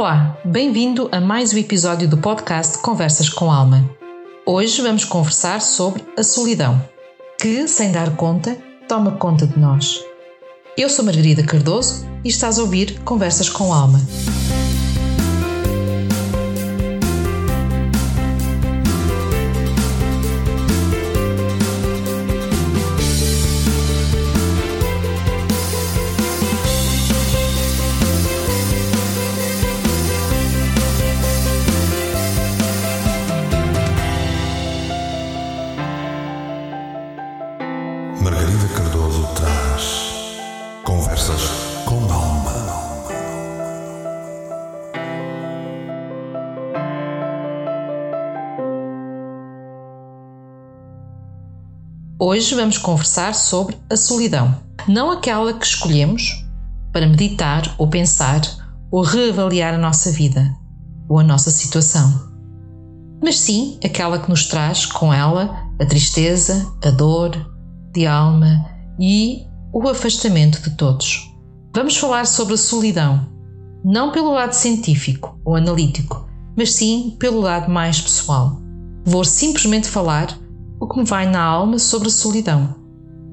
Olá, bem-vindo a mais um episódio do podcast Conversas com Alma. Hoje vamos conversar sobre a solidão, que, sem dar conta, toma conta de nós. Eu sou Margarida Cardoso e estás a ouvir Conversas com Alma. Conversas com Alma. Hoje vamos conversar sobre a solidão. Não aquela que escolhemos para meditar ou pensar ou reavaliar a nossa vida ou a nossa situação, mas sim aquela que nos traz com ela a tristeza, a dor de alma e o afastamento de todos. Vamos falar sobre a solidão, não pelo lado científico ou analítico, mas sim pelo lado mais pessoal. Vou simplesmente falar o que me vai na alma sobre a solidão.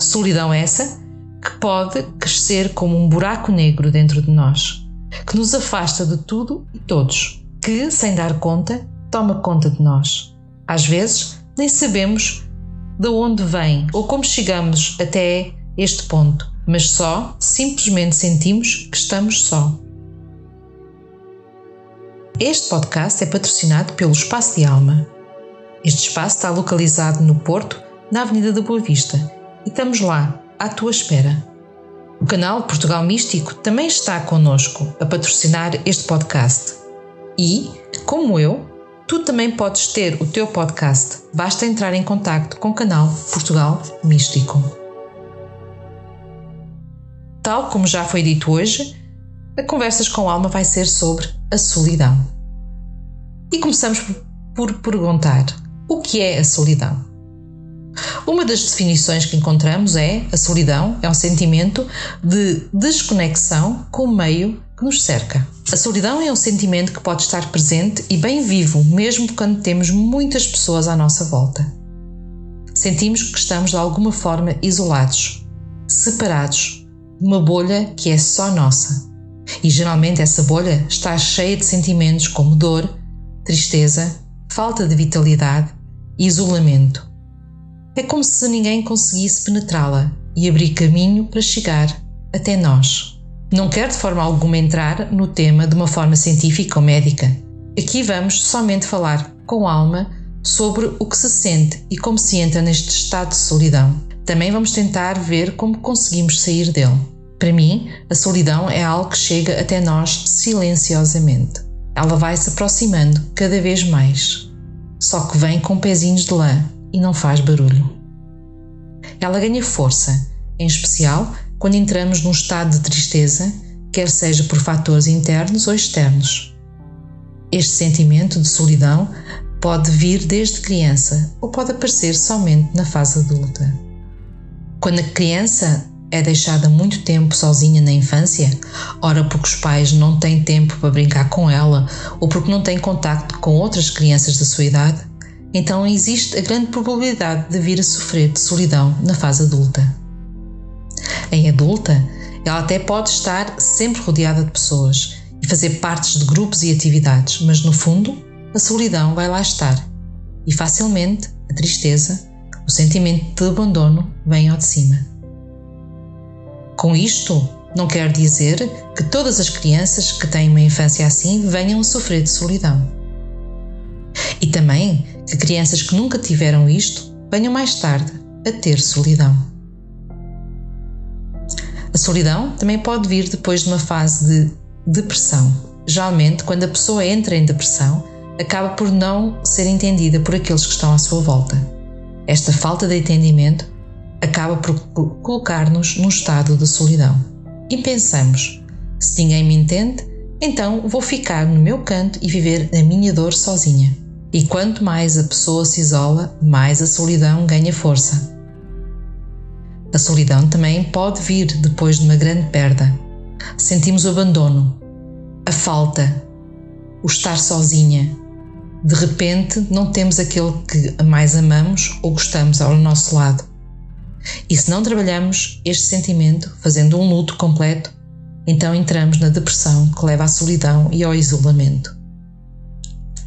Solidão essa que pode crescer como um buraco negro dentro de nós, que nos afasta de tudo e todos, que, sem dar conta, toma conta de nós. Às vezes, nem sabemos de onde vem ou como chegamos até este ponto, mas só simplesmente sentimos que estamos só. Este podcast é patrocinado pelo Espaço de Alma. Este espaço está localizado no Porto, na Avenida da Boa Vista, e estamos lá, à tua espera. O canal Portugal Místico também está connosco a patrocinar este podcast. E, como eu, tu também podes ter o teu podcast. Basta entrar em contato com o canal Portugal Místico. Tal como já foi dito hoje, a Conversas com Alma vai ser sobre a solidão. E começamos por perguntar: o que é a solidão? Uma das definições que encontramos é a solidão é um sentimento de desconexão com o meio que nos cerca. A solidão é um sentimento que pode estar presente e bem vivo, mesmo quando temos muitas pessoas à nossa volta. Sentimos que estamos de alguma forma isolados, separados, uma bolha que é só nossa. E geralmente essa bolha está cheia de sentimentos como dor, tristeza, falta de vitalidade e isolamento. É como se ninguém conseguisse penetrá-la e abrir caminho para chegar até nós. Não quero de forma alguma entrar no tema de uma forma científica ou médica. Aqui vamos somente falar com alma sobre o que se sente e como se entra neste estado de solidão. Também vamos tentar ver como conseguimos sair dele. Para mim, a solidão é algo que chega até nós silenciosamente. Ela vai se aproximando cada vez mais, só que vem com pezinhos de lã e não faz barulho. Ela ganha força, em especial quando entramos num estado de tristeza, quer seja por fatores internos ou externos. Este sentimento de solidão pode vir desde criança ou pode aparecer somente na fase adulta. Quando a criança é deixada muito tempo sozinha na infância, ora porque os pais não têm tempo para brincar com ela ou porque não têm contacto com outras crianças da sua idade, então existe a grande probabilidade de vir a sofrer de solidão na fase adulta. Em adulta, ela até pode estar sempre rodeada de pessoas e fazer partes de grupos e atividades, mas no fundo, a solidão vai lá estar e facilmente a tristeza, o sentimento de abandono vem ao de cima. Com isto, não quer dizer que todas as crianças que têm uma infância assim venham a sofrer de solidão. E também que crianças que nunca tiveram isto venham mais tarde a ter solidão. A solidão também pode vir depois de uma fase de depressão. Geralmente, quando a pessoa entra em depressão, acaba por não ser entendida por aqueles que estão à sua volta. Esta falta de entendimento acaba por colocar-nos num estado de solidão. E pensamos: se ninguém me entende, então vou ficar no meu canto e viver a minha dor sozinha. E quanto mais a pessoa se isola, mais a solidão ganha força. A solidão também pode vir depois de uma grande perda. Sentimos o abandono, a falta, o estar sozinha. De repente, não temos aquele que mais amamos ou gostamos ao nosso lado. E se não trabalhamos este sentimento, fazendo um luto completo, então entramos na depressão que leva à solidão e ao isolamento.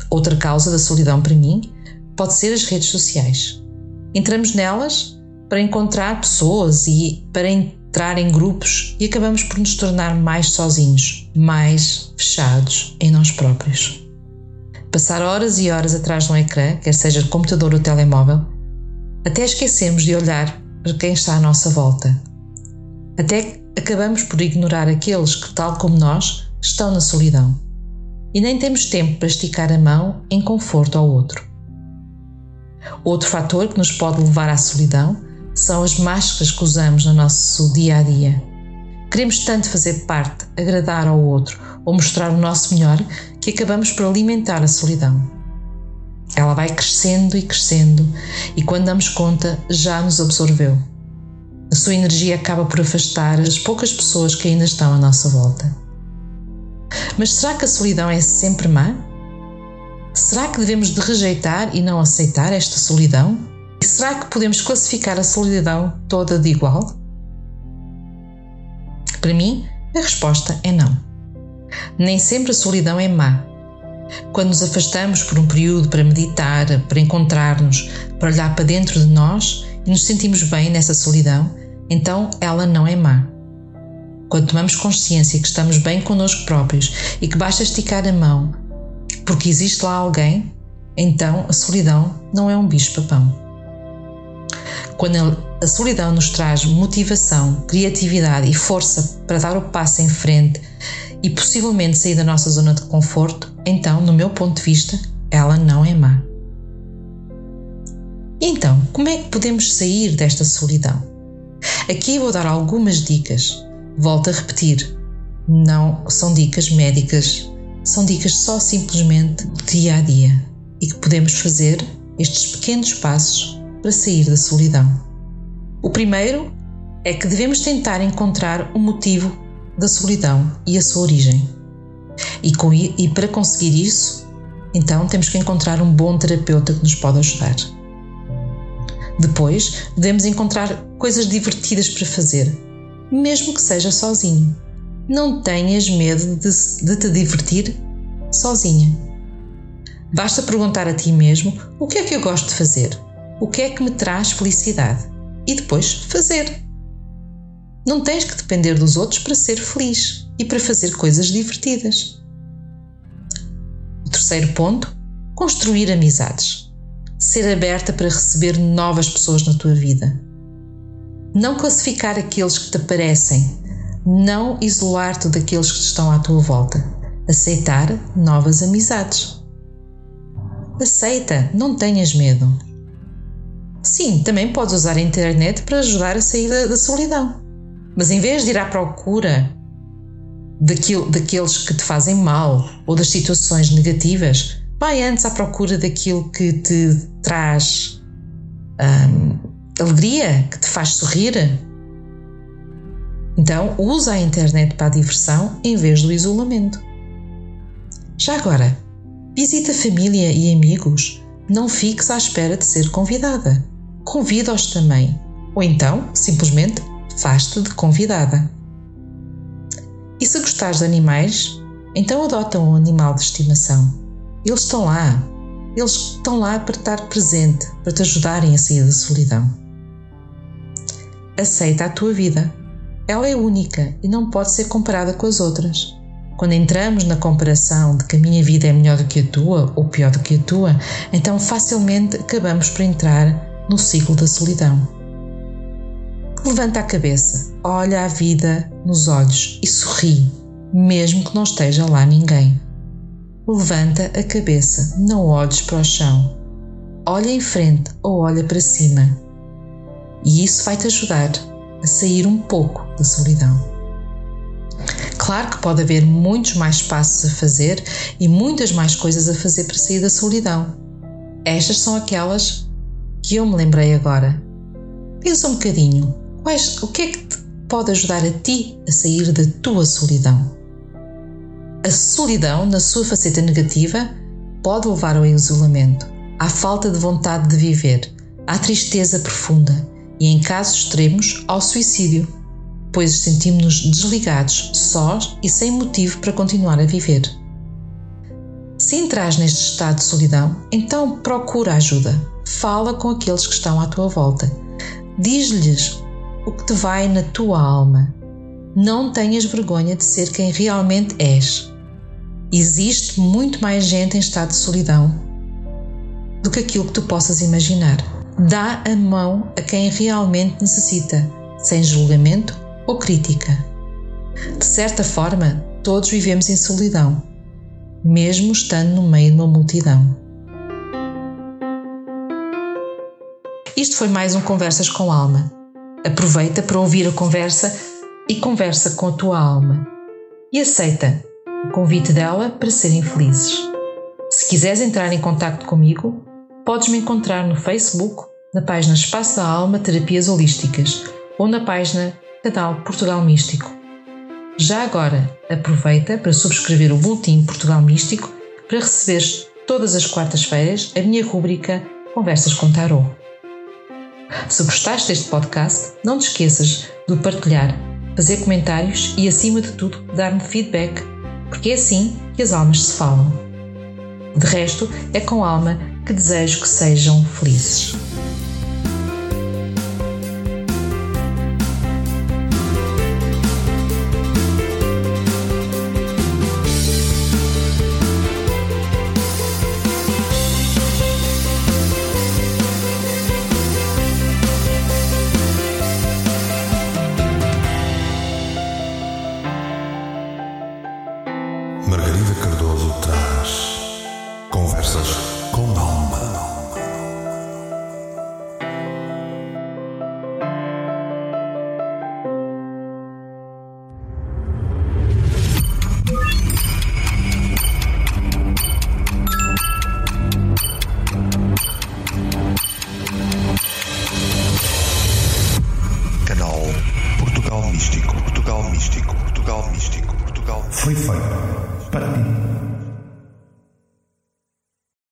Outra causa da solidão para mim pode ser as redes sociais. Entramos nelas para encontrar pessoas e para entrar em grupos e acabamos por nos tornar mais sozinhos, mais fechados em nós próprios. Passar horas e horas atrás de um ecrã, quer seja de computador ou telemóvel, até esquecemos de olhar para quem está à nossa volta. Até acabamos por ignorar aqueles que, tal como nós, estão na solidão. E nem temos tempo para esticar a mão em conforto ao outro. Outro fator que nos pode levar à solidão são as máscaras que usamos no nosso dia a dia. Queremos tanto fazer parte, agradar ao outro ou mostrar o nosso melhor que acabamos por alimentar a solidão. Ela vai crescendo e crescendo e quando damos conta já nos absorveu. A sua energia acaba por afastar as poucas pessoas que ainda estão à nossa volta. Mas será que a solidão é sempre má? Será que devemos de rejeitar e não aceitar esta solidão? E será que podemos classificar a solidão toda de igual? Para mim, a resposta é não. Nem sempre a solidão é má. Quando nos afastamos por um período para meditar, para encontrar-nos, para olhar para dentro de nós e nos sentimos bem nessa solidão, então ela não é má. Quando tomamos consciência que estamos bem connosco próprios e que basta esticar a mão porque existe lá alguém, então a solidão não é um bicho-papão. Quando a solidão nos traz motivação, criatividade e força para dar o passo em frente e possivelmente sair da nossa zona de conforto, então, no meu ponto de vista, ela não é má. Então, como é que podemos sair desta solidão? Aqui vou dar algumas dicas. Volto a repetir, não são dicas médicas são dicas só simplesmente dia a dia e que podemos fazer estes pequenos passos para sair da solidão. O primeiro é que devemos tentar encontrar o motivo da solidão e a sua origem. E, com, e para conseguir isso, então temos que encontrar um bom terapeuta que nos pode ajudar. Depois, devemos encontrar coisas divertidas para fazer, mesmo que seja sozinho. Não tenhas medo de, de te divertir sozinha. Basta perguntar a ti mesmo o que é que eu gosto de fazer, o que é que me traz felicidade e depois fazer. Não tens que depender dos outros para ser feliz e para fazer coisas divertidas. O terceiro ponto: construir amizades. Ser aberta para receber novas pessoas na tua vida. Não classificar aqueles que te parecem não isolar-te daqueles que estão à tua volta. Aceitar novas amizades. Aceita, não tenhas medo. Sim, também podes usar a internet para ajudar a sair da solidão. Mas em vez de ir à procura daquilo, daqueles que te fazem mal ou das situações negativas, vai antes à procura daquilo que te traz hum, alegria, que te faz sorrir, então, usa a internet para a diversão em vez do isolamento. Já agora, visita família e amigos. Não fiques à espera de ser convidada. Convida-os também. Ou então, simplesmente, faz-te de convidada. E se gostares de animais, então adota um animal de estimação. Eles estão lá. Eles estão lá para estar presente, para te ajudarem a sair da solidão. Aceita a tua vida ela é única e não pode ser comparada com as outras. Quando entramos na comparação de que a minha vida é melhor do que a tua ou pior do que a tua, então facilmente acabamos por entrar no ciclo da solidão. Levanta a cabeça, olha a vida nos olhos e sorri, mesmo que não esteja lá ninguém. Levanta a cabeça, não olhes para o chão. Olha em frente ou olha para cima. E isso vai te ajudar a sair um pouco da solidão. Claro que pode haver muitos mais passos a fazer e muitas mais coisas a fazer para sair da solidão. Estas são aquelas que eu me lembrei agora. Pensa um bocadinho, quais, o que é que te pode ajudar a ti a sair da tua solidão? A solidão, na sua faceta negativa, pode levar ao isolamento, à falta de vontade de viver, à tristeza profunda e, em casos extremos, ao suicídio, pois sentimos-nos desligados, sós e sem motivo para continuar a viver. Se entras neste estado de solidão, então procura ajuda. Fala com aqueles que estão à tua volta. Diz-lhes o que te vai na tua alma. Não tenhas vergonha de ser quem realmente és. Existe muito mais gente em estado de solidão do que aquilo que tu possas imaginar. Dá a mão a quem realmente necessita, sem julgamento ou crítica. De certa forma, todos vivemos em solidão, mesmo estando no meio de uma multidão. Isto foi mais um Conversas com Alma. Aproveita para ouvir a conversa e conversa com a tua alma. E aceita o convite dela para serem felizes. Se quiseres entrar em contato comigo, podes me encontrar no Facebook, na página Espaço da Alma Terapias Holísticas ou na página Canal Portugal Místico. Já agora, aproveita para subscrever o Boletim Portugal Místico para receberes todas as quartas-feiras a minha rúbrica Conversas com Tarot. Se gostaste deste podcast, não te esqueças de partilhar, fazer comentários e, acima de tudo, dar-me feedback, porque é assim que as almas se falam. De resto, é com alma que desejo que sejam felizes.